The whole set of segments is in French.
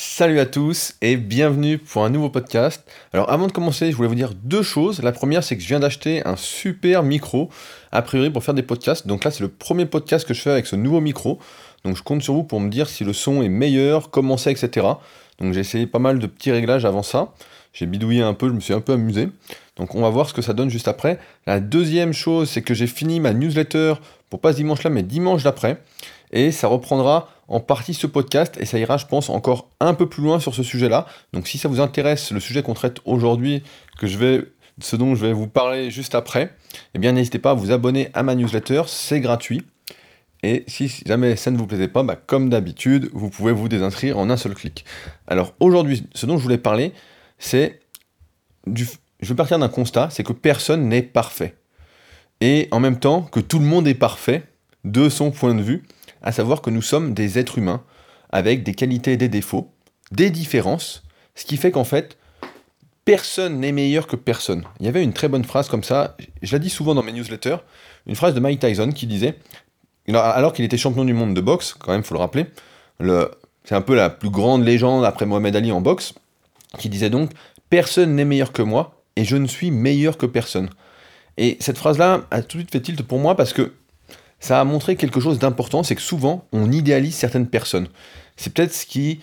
Salut à tous et bienvenue pour un nouveau podcast. Alors avant de commencer, je voulais vous dire deux choses. La première, c'est que je viens d'acheter un super micro, a priori pour faire des podcasts. Donc là, c'est le premier podcast que je fais avec ce nouveau micro. Donc je compte sur vous pour me dire si le son est meilleur, comment c'est, etc. Donc j'ai essayé pas mal de petits réglages avant ça. J'ai bidouillé un peu, je me suis un peu amusé. Donc on va voir ce que ça donne juste après. La deuxième chose, c'est que j'ai fini ma newsletter pour pas ce dimanche-là, mais dimanche d'après. Et ça reprendra en partie ce podcast et ça ira, je pense, encore un peu plus loin sur ce sujet-là. Donc si ça vous intéresse, le sujet qu'on traite aujourd'hui, que je vais, ce dont je vais vous parler juste après, eh bien n'hésitez pas à vous abonner à ma newsletter, c'est gratuit. Et si jamais ça ne vous plaisait pas, bah, comme d'habitude, vous pouvez vous désinscrire en un seul clic. Alors aujourd'hui, ce dont je voulais parler, c'est du... Je vais partir d'un constat, c'est que personne n'est parfait. Et en même temps que tout le monde est parfait, de son point de vue, à savoir que nous sommes des êtres humains avec des qualités et des défauts, des différences, ce qui fait qu'en fait, personne n'est meilleur que personne. Il y avait une très bonne phrase comme ça, je la dis souvent dans mes newsletters, une phrase de Mike Tyson qui disait, alors qu'il était champion du monde de boxe, quand même, faut le rappeler, c'est un peu la plus grande légende après Mohamed Ali en boxe, qui disait donc Personne n'est meilleur que moi et je ne suis meilleur que personne. Et cette phrase-là a tout de suite fait tilt pour moi parce que ça a montré quelque chose d'important, c'est que souvent on idéalise certaines personnes. C'est peut-être ce qui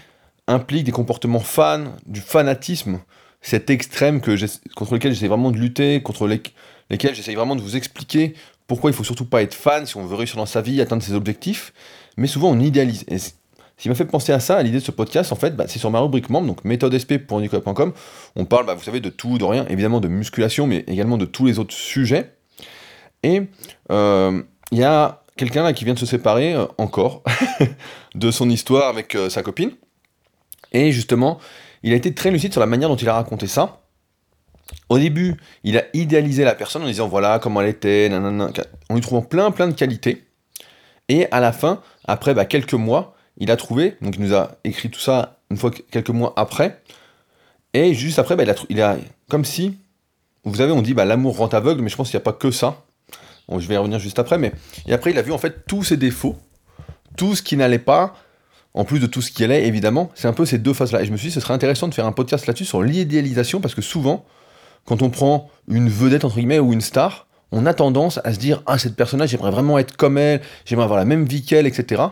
implique des comportements fans, du fanatisme, cet extrême contre lequel j'essaie vraiment de lutter, contre lesquels j'essaie vraiment de vous expliquer pourquoi il faut surtout pas être fan si on veut réussir dans sa vie, atteindre ses objectifs. Mais souvent on idéalise. Et ce qui m'a fait penser à ça, à l'idée de ce podcast, en fait, bah, c'est sur ma rubrique membre, donc méthodesp.nicolas.com. On parle, bah, vous savez, de tout, de rien, évidemment de musculation, mais également de tous les autres sujets. Et euh, il y a quelqu'un là qui vient de se séparer euh, encore de son histoire avec euh, sa copine. Et justement, il a été très lucide sur la manière dont il a raconté ça. Au début, il a idéalisé la personne en disant voilà comment elle était, en lui trouvant plein plein de qualités. Et à la fin, après bah, quelques mois, il a trouvé, donc il nous a écrit tout ça une fois quelques mois après. Et juste après, bah, il, a, il a comme si, vous savez, on dit bah, l'amour rend aveugle, mais je pense qu'il n'y a pas que ça je vais y revenir juste après, mais et après il a vu en fait tous ses défauts, tout ce qui n'allait pas, en plus de tout ce qui allait évidemment, c'est un peu ces deux phases-là. Et je me suis dit ce serait intéressant de faire un podcast là-dessus sur l'idéalisation parce que souvent, quand on prend une vedette entre guillemets ou une star, on a tendance à se dire ah cette personne-là j'aimerais vraiment être comme elle, j'aimerais avoir la même vie qu'elle, etc.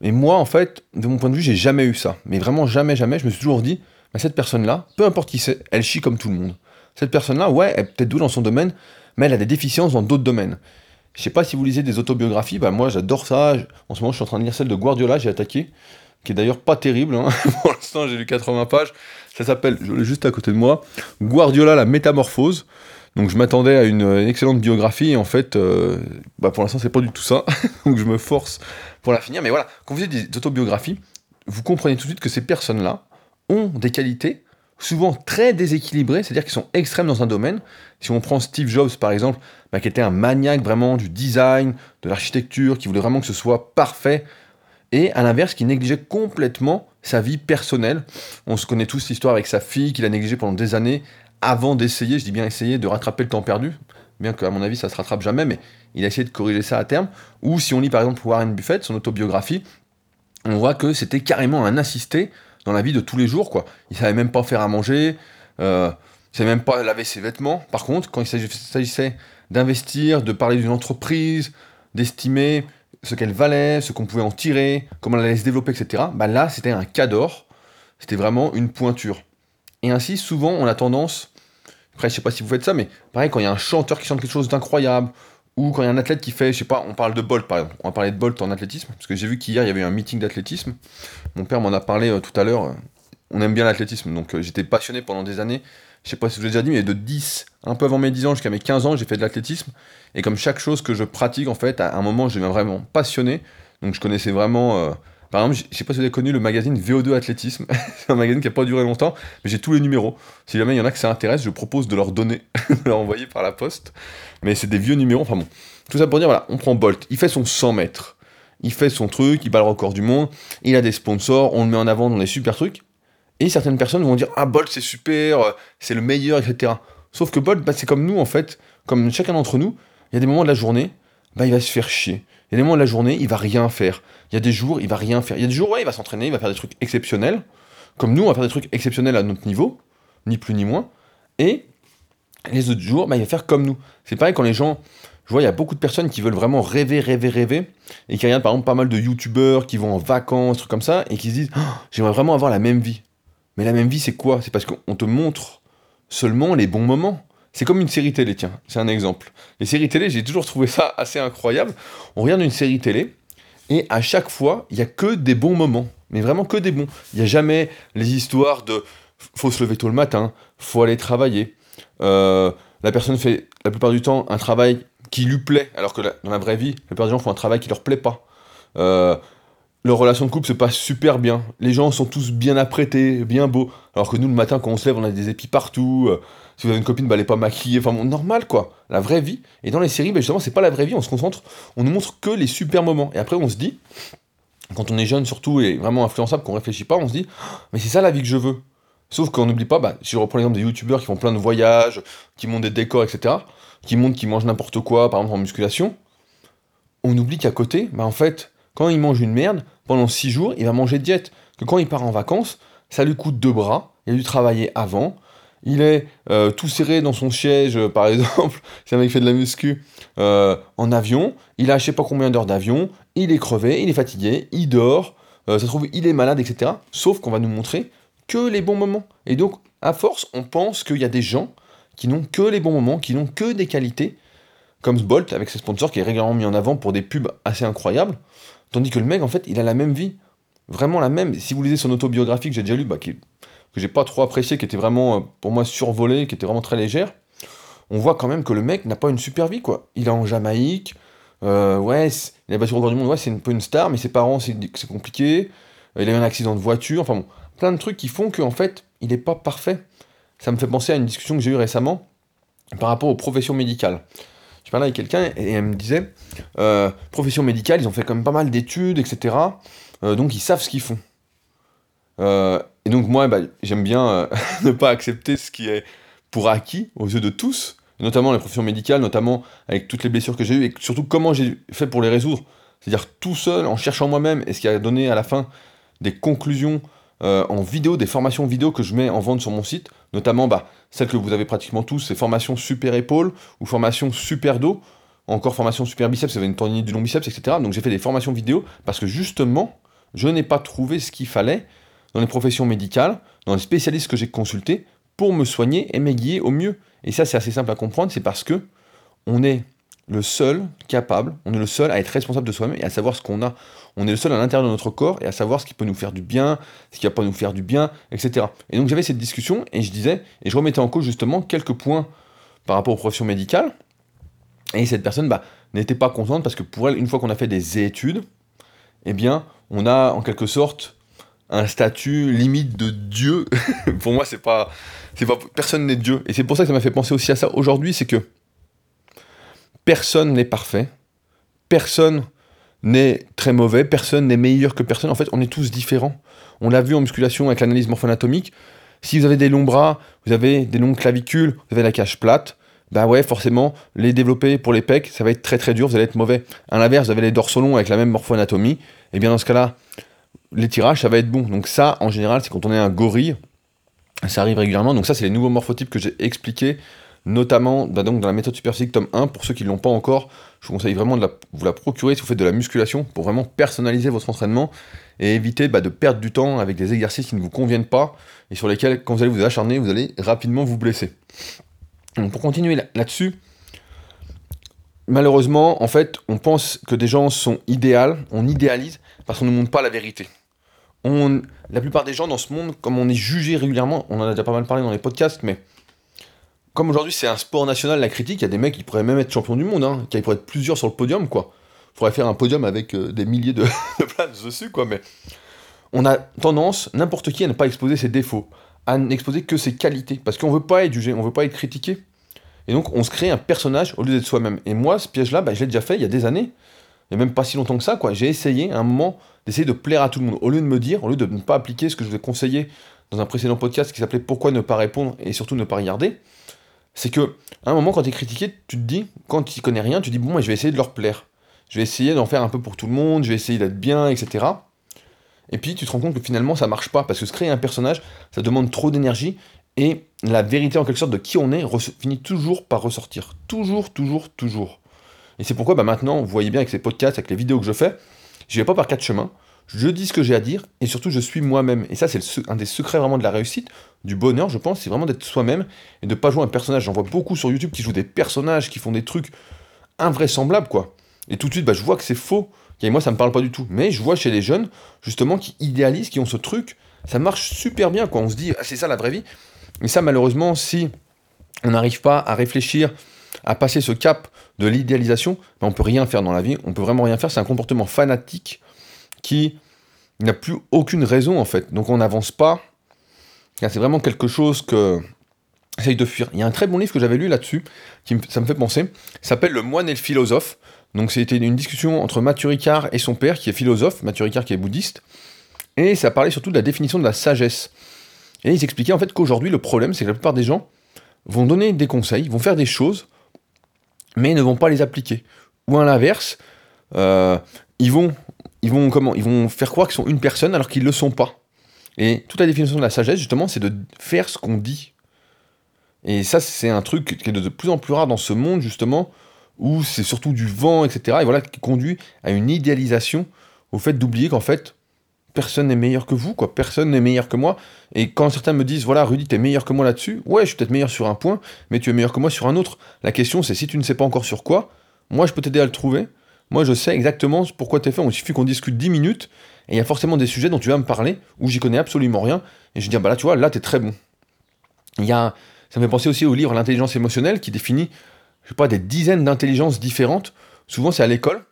Et moi en fait, de mon point de vue, j'ai jamais eu ça, mais vraiment jamais, jamais. Je me suis toujours dit bah, cette personne-là, peu importe qui c'est, elle chie comme tout le monde. Cette personne-là, ouais, elle est peut-être douée dans son domaine, mais elle a des déficiences dans d'autres domaines. Je sais pas si vous lisez des autobiographies, bah moi j'adore ça. En ce moment, je suis en train de lire celle de Guardiola, j'ai attaqué, qui est d'ailleurs pas terrible. Hein. Pour l'instant, j'ai lu 80 pages. Ça s'appelle, je l'ai juste à côté de moi, Guardiola, la métamorphose. Donc je m'attendais à une, excellente biographie en fait, euh, bah pour l'instant, c'est pas du tout ça. Donc je me force pour la finir. Mais voilà, quand vous faites des autobiographies, vous comprenez tout de suite que ces personnes-là ont des qualités souvent très déséquilibrés, c'est-à-dire qu'ils sont extrêmes dans un domaine. Si on prend Steve Jobs par exemple, bah, qui était un maniaque vraiment du design, de l'architecture, qui voulait vraiment que ce soit parfait, et à l'inverse, qui négligeait complètement sa vie personnelle. On se connaît tous l'histoire avec sa fille qu'il a négligée pendant des années avant d'essayer, je dis bien essayer, de rattraper le temps perdu, bien qu'à mon avis ça se rattrape jamais, mais il a essayé de corriger ça à terme. Ou si on lit par exemple Warren Buffett, son autobiographie, on voit que c'était carrément un assisté dans la vie de tous les jours, quoi. Il savait même pas faire à manger, euh, il savait même pas laver ses vêtements. Par contre, quand il s'agissait d'investir, de parler d'une entreprise, d'estimer ce qu'elle valait, ce qu'on pouvait en tirer, comment elle allait se développer, etc., bah là, c'était un cador. C'était vraiment une pointure. Et ainsi, souvent, on a tendance, après, je sais pas si vous faites ça, mais pareil, quand il y a un chanteur qui chante quelque chose d'incroyable, ou quand il y a un athlète qui fait, je sais pas, on parle de Bolt par exemple, on va parler de Bolt en athlétisme, parce que j'ai vu qu'hier il y avait eu un meeting d'athlétisme. Mon père m'en a parlé euh, tout à l'heure. On aime bien l'athlétisme, donc euh, j'étais passionné pendant des années. Je sais pas si je vous l'ai déjà dit, mais de 10, un peu avant mes 10 ans jusqu'à mes 15 ans, j'ai fait de l'athlétisme. Et comme chaque chose que je pratique, en fait, à un moment, je deviens vraiment passionné. Donc je connaissais vraiment. Par exemple, je sais pas si vous avez connu le magazine VO2 Athlétisme. c'est un magazine qui a pas duré longtemps, mais j'ai tous les numéros. Si jamais il y en a que ça intéresse, je propose de leur donner, de leur envoyer par la poste. Mais c'est des vieux numéros, enfin bon. Tout ça pour dire, voilà, on prend Bolt, il fait son 100 mètres. Il fait son truc, il bat le record du monde, il a des sponsors, on le met en avant dans des super trucs. Et certaines personnes vont dire, ah Bolt c'est super, c'est le meilleur, etc. Sauf que Bolt, bah, c'est comme nous en fait, comme chacun d'entre nous, il y a des moments de la journée, bah, il va se faire chier. Il y a des moments de la journée, il va rien faire. Il y a des jours, il va rien faire. Il y a des jours, ouais, il va s'entraîner, il va faire des trucs exceptionnels. Comme nous, on va faire des trucs exceptionnels à notre niveau, ni plus ni moins. Et les autres jours, bah, il va faire comme nous. C'est pareil quand les gens. Je vois, il y a beaucoup de personnes qui veulent vraiment rêver, rêver, rêver, et qui regardent par exemple pas mal de youtubeurs qui vont en vacances, trucs comme ça, et qui se disent oh, J'aimerais vraiment avoir la même vie. Mais la même vie, c'est quoi? C'est parce qu'on te montre seulement les bons moments. C'est comme une série télé, tiens, c'est un exemple. Les séries télé, j'ai toujours trouvé ça assez incroyable. On regarde une série télé, et à chaque fois, il n'y a que des bons moments. Mais vraiment que des bons. Il n'y a jamais les histoires de faut se lever tôt le matin, faut aller travailler. Euh, la personne fait la plupart du temps un travail qui lui plaît, alors que dans la vraie vie, la plupart des gens font un travail qui leur plaît pas. Euh, leur relation de couple se passe super bien. Les gens sont tous bien apprêtés, bien beaux. Alors que nous, le matin, quand on se lève, on a des épis partout. Euh, si vous avez une copine, bah, elle est pas maquillée. Enfin, bon, normal, quoi. La vraie vie. Et dans les séries, bah, justement, c'est pas la vraie vie. On se concentre, on nous montre que les super moments. Et après, on se dit, quand on est jeune surtout et vraiment influençable, qu'on réfléchit pas, on se dit, mais c'est ça la vie que je veux. Sauf qu'on n'oublie pas, bah, si je reprends l'exemple des youtubeurs qui font plein de voyages, qui montent des décors, etc., qui montrent qu'ils mangent n'importe quoi, par exemple en musculation, on oublie qu'à côté, bah, en fait, quand il mange une merde, pendant 6 jours, il va manger diète. Que quand il part en vacances, ça lui coûte deux bras, il a dû travailler avant, il est euh, tout serré dans son siège, euh, par exemple, si un mec fait de la muscu, euh, en avion, il a je sais pas combien d'heures d'avion, il est crevé, il est fatigué, il dort, ça se trouve, il est malade, etc. Sauf qu'on va nous montrer que les bons moments. Et donc, à force, on pense qu'il y a des gens qui n'ont que les bons moments, qui n'ont que des qualités, comme Bolt avec ses sponsors qui est régulièrement mis en avant pour des pubs assez incroyables. Tandis que le mec, en fait, il a la même vie. Vraiment la même. Si vous lisez son autobiographie que j'ai déjà lu, bah, qui, que j'ai pas trop apprécié, qui était vraiment, euh, pour moi, survolée, qui était vraiment très légère, on voit quand même que le mec n'a pas une super vie, quoi. Il est en Jamaïque, euh, ouais, il a battu le record du monde, ouais, c'est un peu une star, mais ses parents, c'est compliqué. Il a eu un accident de voiture, enfin bon, plein de trucs qui font qu'en fait, il n'est pas parfait. Ça me fait penser à une discussion que j'ai eue récemment par rapport aux professions médicales je parlais avec quelqu'un et elle me disait euh, profession médicale, ils ont fait quand même pas mal d'études, etc. Euh, donc ils savent ce qu'ils font. Euh, et donc moi, bah, j'aime bien ne pas accepter ce qui est pour acquis aux yeux de tous, notamment les professions médicales, notamment avec toutes les blessures que j'ai eues et surtout comment j'ai fait pour les résoudre. C'est-à-dire tout seul, en cherchant moi-même, et ce qui a donné à la fin des conclusions euh, en vidéo, des formations vidéo que je mets en vente sur mon site, notamment bah, celles que vous avez pratiquement tous, c'est formation super épaule ou formation super dos, encore formation super biceps, ça va une tendinite du long biceps, etc. Donc j'ai fait des formations vidéo parce que justement, je n'ai pas trouvé ce qu'il fallait dans les professions médicales, dans les spécialistes que j'ai consultés pour me soigner et m'aiguiller au mieux. Et ça, c'est assez simple à comprendre, c'est parce que on est le seul capable, on est le seul à être responsable de soi-même et à savoir ce qu'on a. On est le seul à l'intérieur de notre corps et à savoir ce qui peut nous faire du bien, ce qui va pas nous faire du bien, etc. Et donc j'avais cette discussion et je disais, et je remettais en cause justement quelques points par rapport aux professions médicales. Et cette personne bah, n'était pas contente parce que pour elle, une fois qu'on a fait des études, eh bien, on a en quelque sorte un statut limite de Dieu. pour moi, c'est pas, c'est pas, personne n'est Dieu. Et c'est pour ça que ça m'a fait penser aussi à ça aujourd'hui, c'est que personne n'est parfait, personne n'est très mauvais, personne n'est meilleur que personne. En fait, on est tous différents. On l'a vu en musculation avec l'analyse morpho-anatomique. Si vous avez des longs bras, vous avez des longues clavicules, vous avez la cage plate, bah ouais, forcément, les développer pour les pecs, ça va être très très dur, vous allez être mauvais. À l'inverse, vous avez les dorsaux longs avec la même morpho-anatomie, et eh bien dans ce cas-là, les tirages, ça va être bon. Donc ça, en général, c'est quand on est un gorille, ça arrive régulièrement. Donc ça, c'est les nouveaux morphotypes que j'ai expliqués notamment bah, dans la méthode Super tome 1. Pour ceux qui ne l'ont pas encore, je vous conseille vraiment de vous la procurer si vous faites de la musculation pour vraiment personnaliser votre entraînement et éviter bah, de perdre du temps avec des exercices qui ne vous conviennent pas et sur lesquels, quand vous allez vous acharner, vous allez rapidement vous blesser. Donc pour continuer là-dessus, malheureusement, en fait, on pense que des gens sont idéaux, on idéalise parce qu'on ne montre pas la vérité. On, la plupart des gens dans ce monde, comme on est jugé régulièrement, on en a déjà pas mal parlé dans les podcasts, mais comme aujourd'hui c'est un sport national, la critique, il y a des mecs qui pourraient même être champions du monde, hein, qui pourraient être plusieurs sur le podium, quoi. Faudrait faire un podium avec euh, des milliers de, places dessus, quoi, mais on a tendance, n'importe qui, à ne pas exposer ses défauts, à n'exposer que ses qualités, parce qu'on veut pas être jugé, on veut pas être critiqué. Et donc on se crée un personnage au lieu d'être soi-même. Et moi, ce piège-là, bah, je l'ai déjà fait il y a des années, et même pas si longtemps que ça, quoi. J'ai essayé à un moment d'essayer de plaire à tout le monde, au lieu de me dire, au lieu de ne pas appliquer ce que je vous ai conseillé dans un précédent podcast qui s'appelait Pourquoi ne pas répondre et surtout ne pas regarder c'est que à un moment, quand tu es critiqué, tu te dis, quand tu connais rien, tu te dis, bon, moi, je vais essayer de leur plaire. Je vais essayer d'en faire un peu pour tout le monde, je vais essayer d'être bien, etc. Et puis tu te rends compte que finalement ça marche pas, parce que se créer un personnage, ça demande trop d'énergie, et la vérité en quelque sorte de qui on est finit toujours par ressortir. Toujours, toujours, toujours. Et c'est pourquoi bah, maintenant, vous voyez bien avec ces podcasts, avec les vidéos que je fais, je vais pas par quatre chemins, je dis ce que j'ai à dire, et surtout je suis moi-même. Et ça c'est un des secrets vraiment de la réussite, du bonheur je pense, c'est vraiment d'être soi-même, et de pas jouer un personnage. J'en vois beaucoup sur YouTube qui jouent des personnages, qui font des trucs invraisemblables, quoi. Et tout de suite, bah, je vois que c'est faux. Et moi, ça me parle pas du tout. Mais je vois chez les jeunes, justement, qui idéalisent, qui ont ce truc, ça marche super bien, quoi. On se dit, ah, c'est ça la vraie vie. Mais ça, malheureusement, si on n'arrive pas à réfléchir, à passer ce cap de l'idéalisation, ben on peut rien faire dans la vie. On peut vraiment rien faire. C'est un comportement fanatique qui n'a plus aucune raison, en fait. Donc on n'avance pas. C'est vraiment quelque chose que j'essaye de fuir. Il y a un très bon livre que j'avais lu là-dessus, qui ça me fait penser. S'appelle Le moine et le philosophe. Donc c'était une discussion entre Mathieu Ricard et son père, qui est philosophe, Mathieu Ricard qui est bouddhiste, et ça parlait surtout de la définition de la sagesse. Et ils expliquaient en fait qu'aujourd'hui, le problème, c'est que la plupart des gens vont donner des conseils, vont faire des choses, mais ne vont pas les appliquer. Ou à l'inverse, euh, ils, vont, ils, vont, comment, ils vont faire croire qu'ils sont une personne alors qu'ils ne le sont pas. Et toute la définition de la sagesse, justement, c'est de faire ce qu'on dit. Et ça, c'est un truc qui est de plus en plus rare dans ce monde, justement, où c'est surtout du vent, etc. Et voilà, qui conduit à une idéalisation, au fait d'oublier qu'en fait, personne n'est meilleur que vous, quoi. Personne n'est meilleur que moi. Et quand certains me disent, voilà, Rudy, t'es meilleur que moi là-dessus, ouais, je suis peut-être meilleur sur un point, mais tu es meilleur que moi sur un autre. La question, c'est si tu ne sais pas encore sur quoi, moi, je peux t'aider à le trouver. Moi, je sais exactement pourquoi t'es fait. Il suffit qu'on discute 10 minutes, et il y a forcément des sujets dont tu vas me parler, où j'y connais absolument rien, et je dis, bah là, tu vois, là, t'es très bon. Il y a, ça me fait penser aussi au livre L'intelligence émotionnelle, qui définit je sais pas, des dizaines d'intelligences différentes. Souvent, c'est à l'école.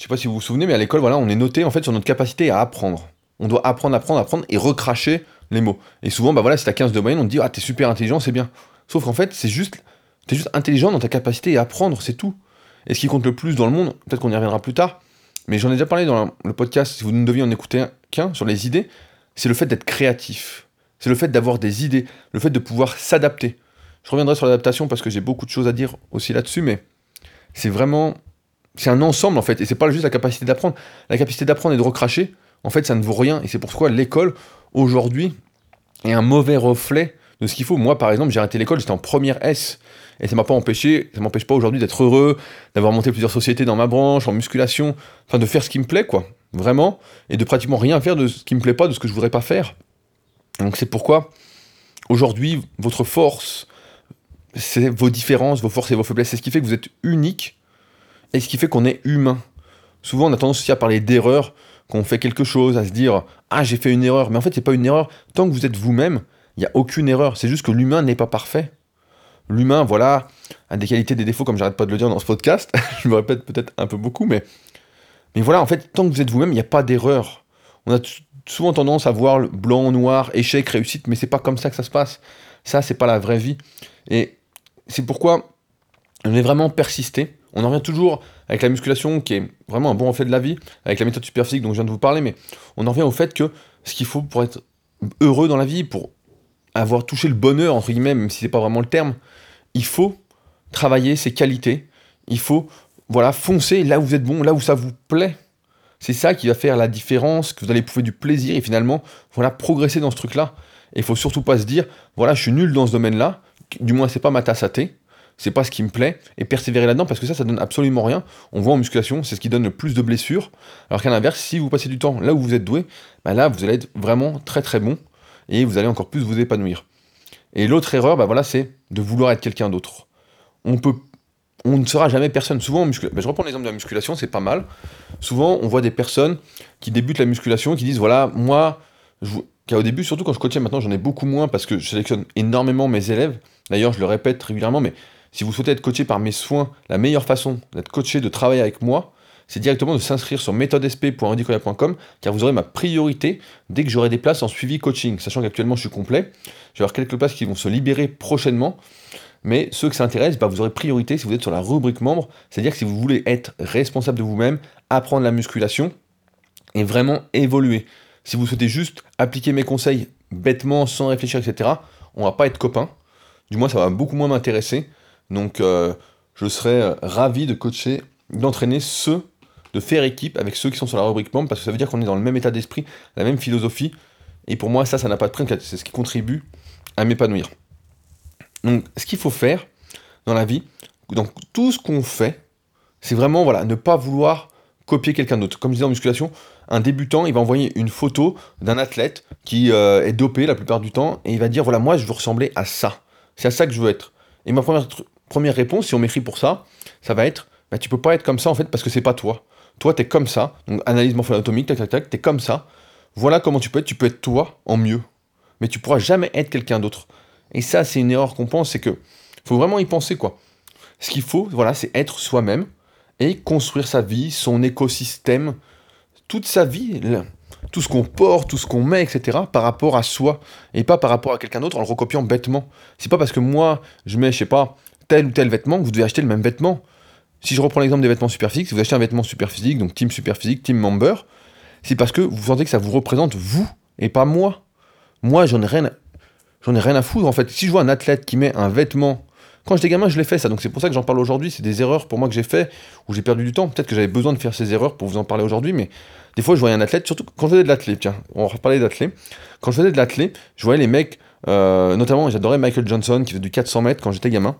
Je sais pas si vous vous souvenez, mais à l'école, voilà, on est noté en fait sur notre capacité à apprendre. On doit apprendre, apprendre, apprendre et recracher les mots. Et souvent, bah voilà, si t'as 15 de moyenne, on te dit, ah, t'es super intelligent, c'est bien. Sauf qu'en fait, c'est juste, t'es juste intelligent dans ta capacité à apprendre, c'est tout. Et ce qui compte le plus dans le monde, peut-être qu'on y reviendra plus tard, mais j'en ai déjà parlé dans le podcast, si vous ne deviez en écouter qu'un sur les idées, c'est le fait d'être créatif. C'est le fait d'avoir des idées, le fait de pouvoir s'adapter. Je reviendrai sur l'adaptation parce que j'ai beaucoup de choses à dire aussi là-dessus, mais c'est vraiment. C'est un ensemble en fait, et c'est pas juste la capacité d'apprendre. La capacité d'apprendre et de recracher, en fait, ça ne vaut rien, et c'est pourquoi l'école, aujourd'hui, est un mauvais reflet de ce qu'il faut. Moi, par exemple, j'ai arrêté l'école, j'étais en première S, et ça m'a pas empêché, ça m'empêche pas aujourd'hui d'être heureux, d'avoir monté plusieurs sociétés dans ma branche, en musculation, enfin de faire ce qui me plaît, quoi, vraiment, et de pratiquement rien faire de ce qui me plaît pas, de ce que je voudrais pas faire. Donc c'est pourquoi, aujourd'hui, votre force, c'est vos différences, vos forces et vos faiblesses. C'est ce qui fait que vous êtes unique et ce qui fait qu'on est humain. Souvent, on a tendance aussi à parler d'erreur, qu'on fait quelque chose, à se dire Ah, j'ai fait une erreur. Mais en fait, c'est pas une erreur. Tant que vous êtes vous-même, il n'y a aucune erreur. C'est juste que l'humain n'est pas parfait. L'humain, voilà, a des qualités, des défauts, comme j'arrête pas de le dire dans ce podcast. Je me répète peut-être un peu beaucoup, mais, mais voilà, en fait, tant que vous êtes vous-même, il n'y a pas d'erreur. On a souvent tendance à voir le blanc, noir, échec, réussite, mais c'est pas comme ça que ça se passe. Ça, c'est pas la vraie vie. Et c'est pourquoi on est vraiment persisté. On en revient toujours avec la musculation, qui est vraiment un bon effet de la vie, avec la méthode superphysique dont je viens de vous parler, mais on en revient au fait que ce qu'il faut pour être heureux dans la vie, pour avoir touché le bonheur, entre guillemets, même si c'est pas vraiment le terme, il faut travailler ses qualités, il faut voilà, foncer là où vous êtes bon, là où ça vous plaît. C'est ça qui va faire la différence, que vous allez prouver du plaisir et finalement, voilà, progresser dans ce truc-là. Et il faut surtout pas se dire, voilà, je suis nul dans ce domaine-là, du moins c'est pas ma tasse à thé, c'est pas ce qui me plaît, et persévérer là-dedans parce que ça, ça donne absolument rien. On voit en musculation, c'est ce qui donne le plus de blessures, alors qu'à l'inverse, si vous passez du temps là où vous êtes doué, bah là vous allez être vraiment très très bon et vous allez encore plus vous épanouir. Et l'autre erreur, bah voilà, c'est de vouloir être quelqu'un d'autre. On peut, on ne sera jamais personne. Souvent en musculation, bah, je reprends l'exemple de la musculation, c'est pas mal. Souvent, on voit des personnes qui débutent la musculation, qui disent voilà, moi, je, au début, surtout quand je coachais, maintenant j'en ai beaucoup moins parce que je sélectionne énormément mes élèves. D'ailleurs, je le répète régulièrement, mais si vous souhaitez être coaché par mes soins, la meilleure façon d'être coaché, de travailler avec moi, c'est directement de s'inscrire sur méthodesp.rudicoya.com car vous aurez ma priorité dès que j'aurai des places en suivi coaching, sachant qu'actuellement je suis complet. Je vais avoir quelques places qui vont se libérer prochainement. Mais ceux que ça intéresse, bah, vous aurez priorité si vous êtes sur la rubrique membre, c'est-à-dire que si vous voulez être responsable de vous-même, apprendre la musculation et vraiment évoluer. Si vous souhaitez juste appliquer mes conseils bêtement, sans réfléchir, etc., on va pas être copains. du moins ça va beaucoup moins m'intéresser. Donc euh, je serais euh, ravi de coacher, d'entraîner ceux, de faire équipe avec ceux qui sont sur la rubrique membre, parce que ça veut dire qu'on est dans le même état d'esprit, la même philosophie. Et pour moi, ça, ça n'a pas de prix, c'est ce qui contribue à m'épanouir. Donc ce qu'il faut faire dans la vie, donc tout ce qu'on fait, c'est vraiment voilà, ne pas vouloir copier quelqu'un d'autre. Comme je disais en musculation, un débutant, il va envoyer une photo d'un athlète qui euh, est dopé la plupart du temps, et il va dire, voilà, moi, je veux ressembler à ça. C'est à ça que je veux être. Et ma première, première réponse, si on m'écrit pour ça, ça va être, bah, tu peux pas être comme ça, en fait, parce que c'est pas toi. Toi, tu es comme ça. Donc, analyse morpho-anatomique, tac, tac, tac, t'es comme ça. Voilà comment tu peux être. Tu peux être toi en mieux. Mais tu pourras jamais être quelqu'un d'autre. Et ça, c'est une erreur qu'on pense, c'est que faut vraiment y penser, quoi. Ce qu'il faut, voilà, c'est être soi-même et construire sa vie, son écosystème, toute sa vie, tout ce qu'on porte, tout ce qu'on met, etc., par rapport à soi, et pas par rapport à quelqu'un d'autre en le recopiant bêtement. C'est pas parce que moi, je mets, je sais pas, tel ou tel vêtement vous devez acheter le même vêtement. Si je reprends l'exemple des vêtements super physiques, si vous achetez un vêtement super physique, donc team super physique, team member, c'est parce que vous sentez que ça vous représente vous, et pas moi. Moi, j'en ai rien, j'en ai rien à foutre, en fait. Si je vois un athlète qui met un vêtement quand j'étais gamin, je l'ai fait ça, donc c'est pour ça que j'en parle aujourd'hui. C'est des erreurs pour moi que j'ai fait, où j'ai perdu du temps. Peut-être que j'avais besoin de faire ces erreurs pour vous en parler aujourd'hui, mais des fois je voyais un athlète, surtout quand je faisais de l'athlète, tiens, on va reparler d'athlète. Quand je faisais de l'athlète, je voyais les mecs, euh, notamment j'adorais Michael Johnson qui faisait du 400 mètres quand j'étais gamin.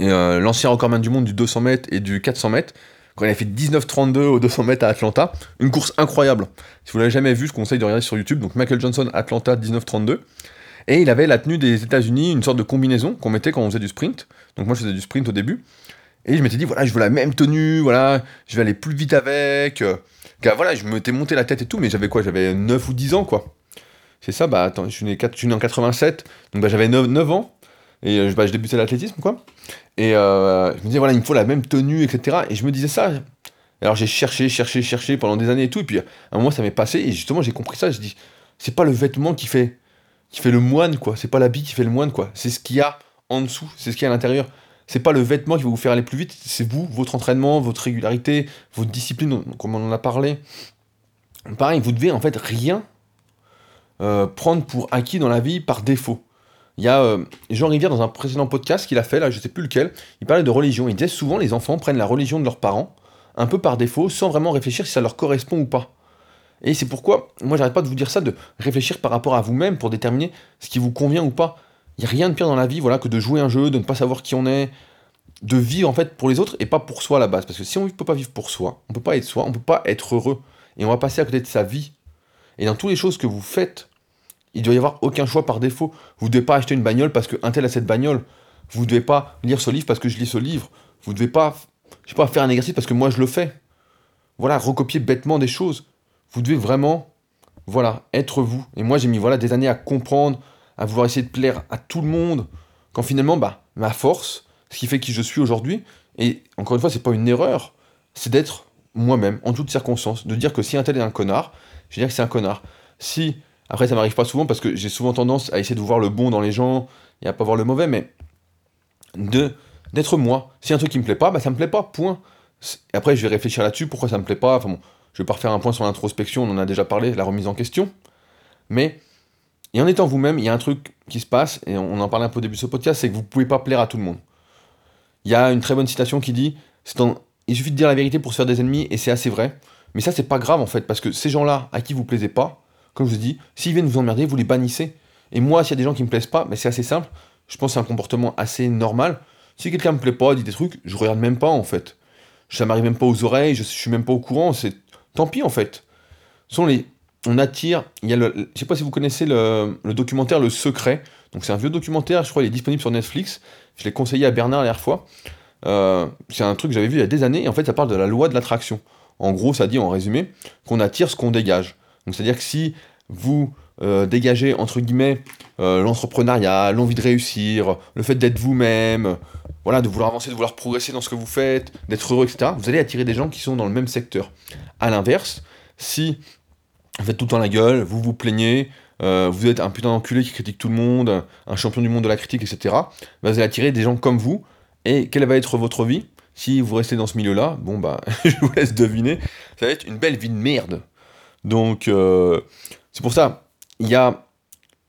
Euh, l'ancien recordman du monde du 200 mètres et du 400 mètres, quand il a fait 19,32 au 200 mètres à Atlanta, une course incroyable. Si vous l'avez jamais vu, je conseille de regarder sur YouTube. Donc Michael Johnson, Atlanta 19,32. Et il avait la tenue des États-Unis, une sorte de combinaison qu'on mettait quand on faisait du sprint. Donc moi je faisais du sprint au début. Et je m'étais dit, voilà, je veux la même tenue, voilà, je vais aller plus vite avec. Euh, car voilà, je m'étais monté la tête et tout, mais j'avais quoi J'avais 9 ou 10 ans, quoi. C'est ça, bah attends, je suis né, en 87, donc bah, j'avais 9, ans. Et euh, bah, je débutais l'athlétisme, quoi. Et euh, je me disais, voilà, il me faut la même tenue, etc. Et je me disais ça. Alors j'ai cherché, cherché, cherché pendant des années et tout. Et puis à un moment, ça m'est passé. Et justement, j'ai compris ça. Je dis, c'est pas le vêtement qui fait qui fait le moine, quoi. C'est pas l'habit qui fait le moine, quoi. C'est ce qu'il y a en dessous, c'est ce qu'il y a à l'intérieur. C'est pas le vêtement qui va vous faire aller plus vite, c'est vous, votre entraînement, votre régularité, votre discipline, comme on en a parlé. Pareil, vous devez en fait rien euh, prendre pour acquis dans la vie par défaut. Il y a euh, Jean Rivière dans un précédent podcast qu'il a fait, là je sais plus lequel, il parlait de religion. Il disait souvent les enfants prennent la religion de leurs parents, un peu par défaut, sans vraiment réfléchir si ça leur correspond ou pas. Et c'est pourquoi, moi j'arrête pas de vous dire ça, de réfléchir par rapport à vous-même pour déterminer ce qui vous convient ou pas. Il n'y a rien de pire dans la vie voilà, que de jouer un jeu, de ne pas savoir qui on est, de vivre en fait pour les autres et pas pour soi à la base. Parce que si on ne peut pas vivre pour soi, on ne peut pas être soi, on ne peut pas être heureux. Et on va passer à côté de sa vie. Et dans toutes les choses que vous faites, il doit y avoir aucun choix par défaut. Vous ne devez pas acheter une bagnole parce qu'un tel a cette bagnole. Vous ne devez pas lire ce livre parce que je lis ce livre. Vous ne devez pas, je sais pas, faire un exercice parce que moi je le fais. Voilà, recopier bêtement des choses. Vous devez vraiment, voilà, être vous. Et moi, j'ai mis voilà des années à comprendre, à vouloir essayer de plaire à tout le monde, quand finalement, bah, ma force, ce qui fait qui je suis aujourd'hui, et encore une fois, c'est pas une erreur, c'est d'être moi-même, en toutes circonstances, de dire que si un tel est un connard, je vais dire que c'est un connard. Si, après, ça m'arrive pas souvent parce que j'ai souvent tendance à essayer de voir le bon dans les gens et à pas voir le mauvais, mais de d'être moi. Si un truc qui me plaît pas, bah ça me plaît pas, point. Et après, je vais réfléchir là-dessus, pourquoi ça me plaît pas. Enfin bon, je vais pas refaire un point sur l'introspection, on en a déjà parlé, la remise en question. Mais, en étant vous-même, il y a un truc qui se passe, et on en parlait un peu au début de ce podcast, c'est que vous pouvez pas plaire à tout le monde. Il y a une très bonne citation qui dit Il suffit de dire la vérité pour se faire des ennemis, et c'est assez vrai. Mais ça, c'est pas grave en fait, parce que ces gens-là à qui vous plaisez pas, comme je vous dis, s'ils viennent vous emmerder, vous les bannissez. Et moi, s'il y a des gens qui me plaisent pas, mais c'est assez simple, je pense que c'est un comportement assez normal. Si quelqu'un me plaît pas, dit des trucs, je regarde même pas en fait. Ça m'arrive même pas aux oreilles, je, je suis même pas au courant, c'est tant pis en fait. On attire. Il y sais pas si vous connaissez le, documentaire Le Secret. Donc c'est un vieux documentaire, je crois, il est disponible sur Netflix. Je l'ai conseillé à Bernard la fois. Euh, c'est un truc que j'avais vu il y a des années. En fait, ça parle de la loi de l'attraction. En gros, ça dit en résumé qu'on attire ce qu'on dégage. Donc c'est à dire que si vous euh, dégagez entre guillemets euh, l'entrepreneuriat, l'envie de réussir, le fait d'être vous-même, voilà, de vouloir avancer, de vouloir progresser dans ce que vous faites, d'être heureux, etc., vous allez attirer des gens qui sont dans le même secteur. À l'inverse, si vous faites tout le temps la gueule, vous vous plaignez, euh, vous êtes un putain d'enculé qui critique tout le monde, un champion du monde de la critique, etc., bah, vous allez attirer des gens comme vous. Et quelle va être votre vie? Si vous restez dans ce milieu-là Bon, bah, je vous laisse deviner. Ça va être une belle vie de merde. Donc, euh, c'est pour ça, il y a.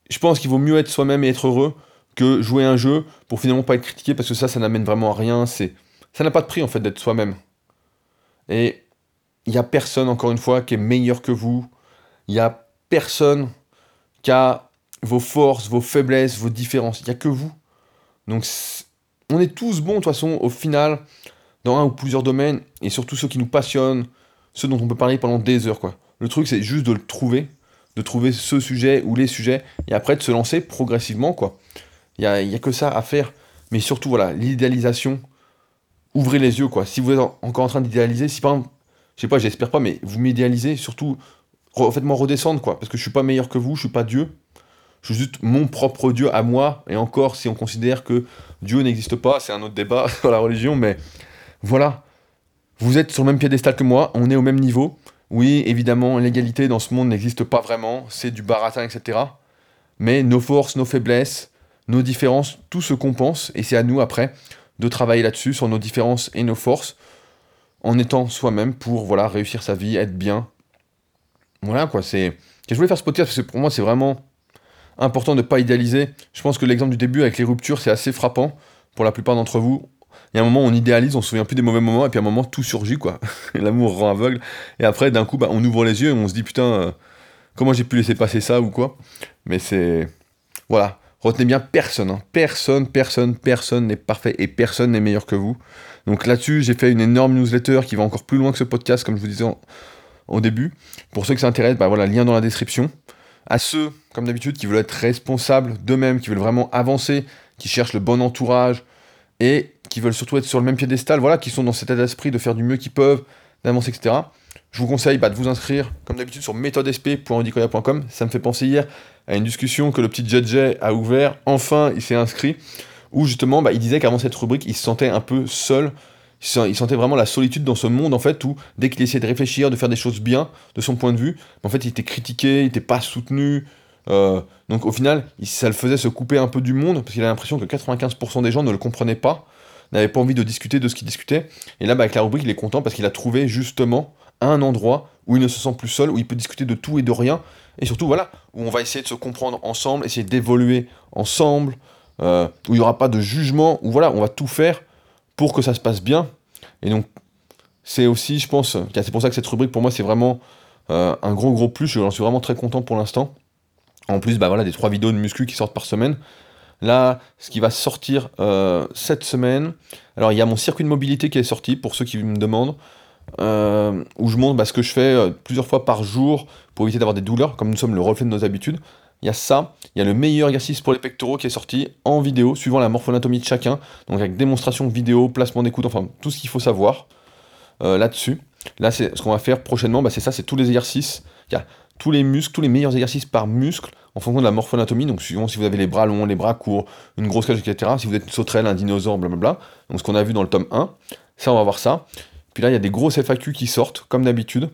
Je pense qu'il vaut mieux être soi-même et être heureux que jouer un jeu pour finalement pas être critiqué parce que ça, ça n'amène vraiment à rien. C'est, ça n'a pas de prix en fait d'être soi-même. Et il n'y a personne, encore une fois, qui est meilleur que vous. Il n'y a personne qui a vos forces, vos faiblesses, vos différences. Il n'y a que vous. Donc on est tous bons de toute façon au final dans un ou plusieurs domaines et surtout ceux qui nous passionnent, ceux dont on peut parler pendant des heures quoi. Le truc c'est juste de le trouver, de trouver ce sujet ou les sujets et après de se lancer progressivement quoi. Il n'y a, a, que ça à faire. Mais surtout voilà, l'idéalisation, ouvrez les yeux quoi. Si vous êtes encore en train d'idéaliser, si par exemple, je sais pas, j'espère pas, mais vous m'idéalisez, surtout faites-moi redescendre quoi, parce que je suis pas meilleur que vous, je suis pas Dieu, je suis juste mon propre Dieu à moi, et encore si on considère que Dieu n'existe pas, c'est un autre débat dans la religion, mais voilà, vous êtes sur le même piédestal que moi, on est au même niveau. Oui, évidemment, l'égalité dans ce monde n'existe pas vraiment, c'est du baratin, etc. Mais nos forces, nos faiblesses, nos différences, tout se compense, et c'est à nous après de travailler là-dessus, sur nos différences et nos forces, en étant soi-même pour voilà réussir sa vie, être bien. Voilà quoi, c'est. Je voulais faire ce podcast parce que pour moi c'est vraiment important de ne pas idéaliser. Je pense que l'exemple du début avec les ruptures, c'est assez frappant pour la plupart d'entre vous. Il y a un moment on idéalise, on se souvient plus des mauvais moments, et puis à un moment tout surgit, quoi. L'amour rend aveugle. Et après, d'un coup, bah, on ouvre les yeux et on se dit, putain, euh, comment j'ai pu laisser passer ça ou quoi. Mais c'est. Voilà. Retenez bien, personne, hein. personne, personne, personne n'est parfait et personne n'est meilleur que vous. Donc là-dessus, j'ai fait une énorme newsletter qui va encore plus loin que ce podcast, comme je vous disais au début. Pour ceux qui s'intéressent, bah voilà, lien dans la description à ceux, comme d'habitude, qui veulent être responsables d'eux-mêmes, qui veulent vraiment avancer, qui cherchent le bon entourage et qui veulent surtout être sur le même piédestal, voilà, qui sont dans cet état d'esprit de faire du mieux qu'ils peuvent, d'avancer, etc. Je vous conseille bah, de vous inscrire, comme d'habitude, sur méthodesp.andicoya.com. Ça me fait penser hier à une discussion que le petit JJ a ouvert. Enfin, il s'est inscrit, où justement, bah, il disait qu'avant cette rubrique, il se sentait un peu seul il sentait vraiment la solitude dans ce monde en fait où dès qu'il essayait de réfléchir, de faire des choses bien de son point de vue, en fait il était critiqué, il n'était pas soutenu. Euh, donc au final, ça le faisait se couper un peu du monde parce qu'il a l'impression que 95% des gens ne le comprenaient pas, n'avaient pas envie de discuter de ce qu'il discutait. Et là, bah, avec la rubrique, il est content parce qu'il a trouvé justement un endroit où il ne se sent plus seul, où il peut discuter de tout et de rien, et surtout voilà, où on va essayer de se comprendre ensemble, essayer d'évoluer ensemble, euh, où il n'y aura pas de jugement, où voilà, on va tout faire pour que ça se passe bien. Et donc, c'est aussi, je pense, c'est pour ça que cette rubrique, pour moi, c'est vraiment euh, un gros, gros plus. J'en suis vraiment très content pour l'instant. En plus, bah voilà, des trois vidéos de muscu qui sortent par semaine. Là, ce qui va sortir euh, cette semaine, alors il y a mon circuit de mobilité qui est sorti, pour ceux qui me demandent, euh, où je montre bah, ce que je fais plusieurs fois par jour pour éviter d'avoir des douleurs, comme nous sommes le reflet de nos habitudes. Il y a ça, il y a le meilleur exercice pour les pectoraux qui est sorti en vidéo, suivant la morphonatomie de chacun, donc avec démonstration vidéo, placement d'écoute, enfin tout ce qu'il faut savoir euh, là-dessus. Là, c'est ce qu'on va faire prochainement, bah, c'est ça, c'est tous les exercices. Tous les muscles, tous les meilleurs exercices par muscle en fonction de la morphonatomie, donc suivant si vous avez les bras longs, les bras courts, une grosse cage, etc. Si vous êtes une sauterelle, un dinosaure, blablabla. Donc ce qu'on a vu dans le tome 1, ça on va voir ça. Puis là, il y a des grosses FAQ qui sortent, comme d'habitude.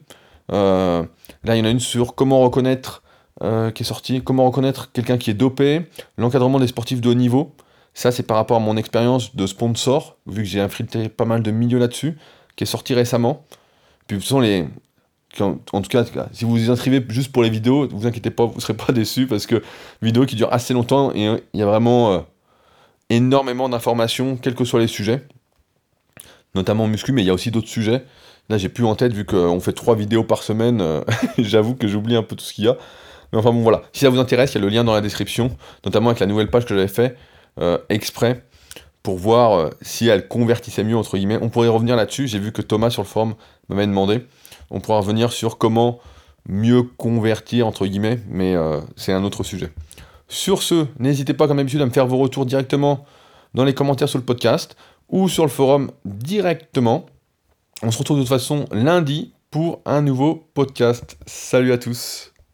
Euh, là, il y en a une sur comment reconnaître euh, qui est sorti. Comment reconnaître quelqu'un qui est dopé L'encadrement des sportifs de haut niveau. Ça, c'est par rapport à mon expérience de sponsor, vu que j'ai infiltré pas mal de milieux là-dessus, qui est sorti récemment. Puis, ce sont les. En, tout cas, si vous vous inscrivez juste pour les vidéos, vous inquiétez pas, vous ne serez pas déçus parce que vidéo qui dure assez longtemps et il y a vraiment euh, énormément d'informations, quels que soient les sujets, notamment muscu, mais il y a aussi d'autres sujets. Là, j'ai plus en tête vu qu'on fait trois vidéos par semaine. Euh, j'avoue que j'oublie un peu tout ce qu'il y a. Mais enfin bon voilà, si ça vous intéresse, il y a le lien dans la description, notamment avec la nouvelle page que j'avais fait euh, exprès pour voir euh, si elle convertissait mieux entre guillemets. On pourrait revenir là-dessus, j'ai vu que Thomas sur le forum m'avait demandé. On pourra revenir sur comment mieux convertir entre guillemets, mais euh, c'est un autre sujet. Sur ce, n'hésitez pas comme d'habitude à me faire vos retours directement dans les commentaires sur le podcast ou sur le forum directement. On se retrouve de toute façon lundi pour un nouveau podcast. Salut à tous